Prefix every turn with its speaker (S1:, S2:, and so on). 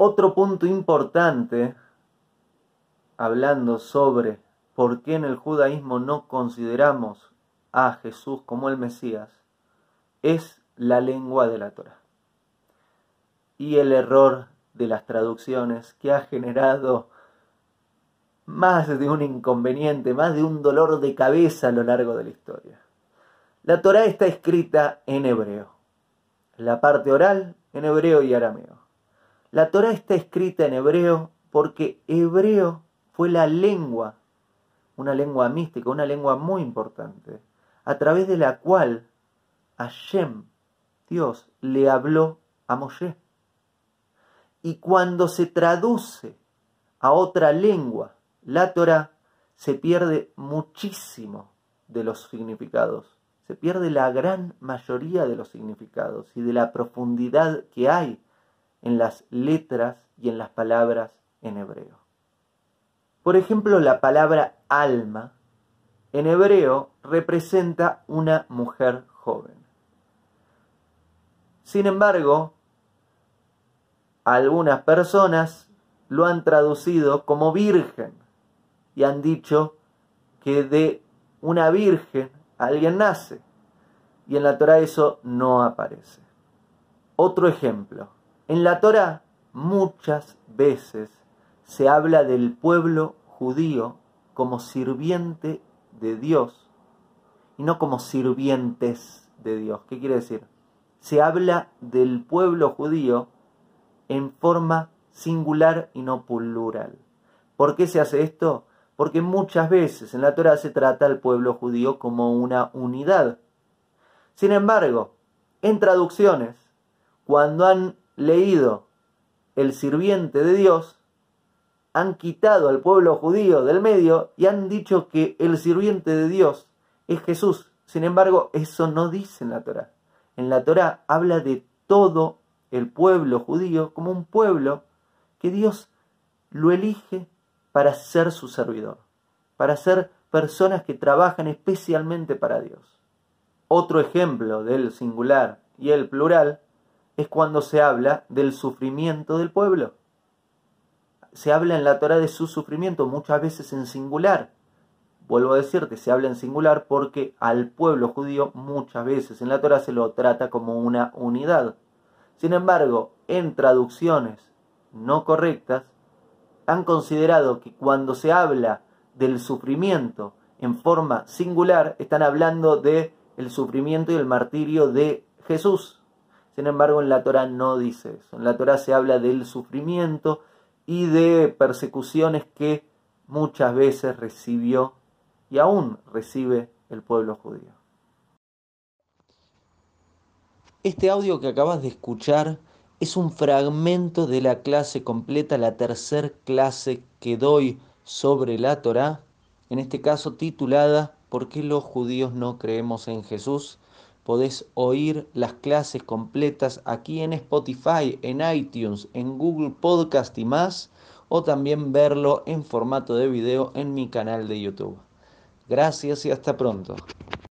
S1: Otro punto importante, hablando sobre por qué en el judaísmo no consideramos a Jesús como el Mesías, es la lengua de la Torah. Y el error de las traducciones que ha generado más de un inconveniente, más de un dolor de cabeza a lo largo de la historia. La Torah está escrita en hebreo, la parte oral en hebreo y arameo. La Torah está escrita en hebreo porque hebreo fue la lengua, una lengua mística, una lengua muy importante, a través de la cual Hashem, Dios, le habló a Moshe. Y cuando se traduce a otra lengua, la Torah, se pierde muchísimo de los significados. Se pierde la gran mayoría de los significados y de la profundidad que hay en las letras y en las palabras en hebreo. Por ejemplo, la palabra alma en hebreo representa una mujer joven. Sin embargo, algunas personas lo han traducido como virgen y han dicho que de una virgen alguien nace. Y en la Torah eso no aparece. Otro ejemplo. En la Torah muchas veces se habla del pueblo judío como sirviente de Dios y no como sirvientes de Dios. ¿Qué quiere decir? Se habla del pueblo judío en forma singular y no plural. ¿Por qué se hace esto? Porque muchas veces en la Torah se trata al pueblo judío como una unidad. Sin embargo, en traducciones, cuando han leído el sirviente de Dios, han quitado al pueblo judío del medio y han dicho que el sirviente de Dios es Jesús. Sin embargo, eso no dice en la Torah. En la Torah habla de todo el pueblo judío como un pueblo que Dios lo elige para ser su servidor, para ser personas que trabajan especialmente para Dios. Otro ejemplo del singular y el plural es cuando se habla del sufrimiento del pueblo. Se habla en la Torah de su sufrimiento, muchas veces en singular. Vuelvo a decirte, se habla en singular porque al pueblo judío muchas veces en la Torah se lo trata como una unidad. Sin embargo, en traducciones no correctas, han considerado que cuando se habla del sufrimiento en forma singular, están hablando de el sufrimiento y el martirio de Jesús. Sin embargo, en la Torah no dice eso. En la Torah se habla del sufrimiento y de persecuciones que muchas veces recibió y aún recibe el pueblo judío. Este audio que acabas de escuchar es un fragmento de la clase completa, la tercera clase que doy sobre la Torá, en este caso titulada ¿Por qué los judíos no creemos en Jesús? Podés oír las clases completas aquí en Spotify, en iTunes, en Google Podcast y más, o también verlo en formato de video en mi canal de YouTube. Gracias y hasta pronto.